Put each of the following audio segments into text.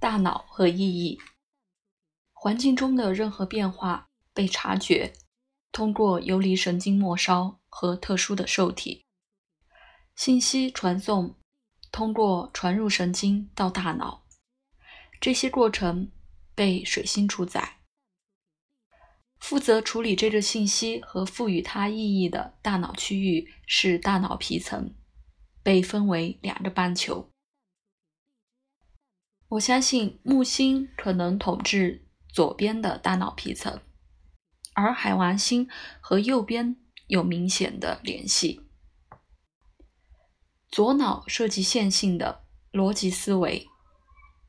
大脑和意义。环境中的任何变化被察觉，通过游离神经末梢和特殊的受体。信息传送通过传入神经到大脑，这些过程被水星主宰。负责处理这个信息和赋予它意义的大脑区域是大脑皮层，被分为两个半球。我相信木星可能统治左边的大脑皮层，而海王星和右边有明显的联系。左脑涉及线性的逻辑思维，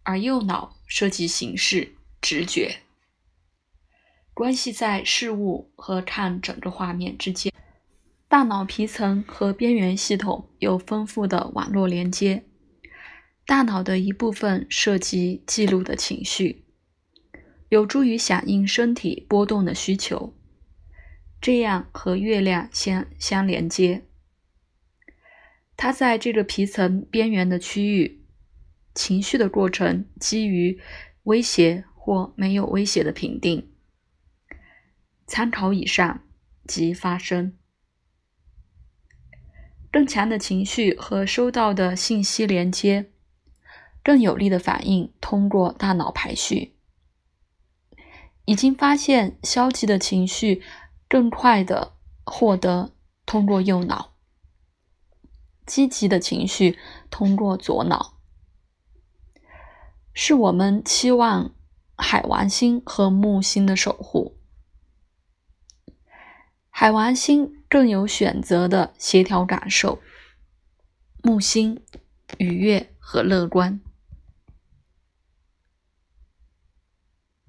而右脑涉及形式直觉。关系在事物和看整个画面之间。大脑皮层和边缘系统有丰富的网络连接。大脑的一部分涉及记录的情绪，有助于响应身体波动的需求，这样和月亮相相连接。它在这个皮层边缘的区域，情绪的过程基于威胁或没有威胁的评定。参考以上即发生。更强的情绪和收到的信息连接，更有力的反应通过大脑排序。已经发现消极的情绪更快的获得通过右脑，积极的情绪通过左脑。是我们期望海王星和木星的守护。海王星更有选择的协调感受，木星愉悦和乐观。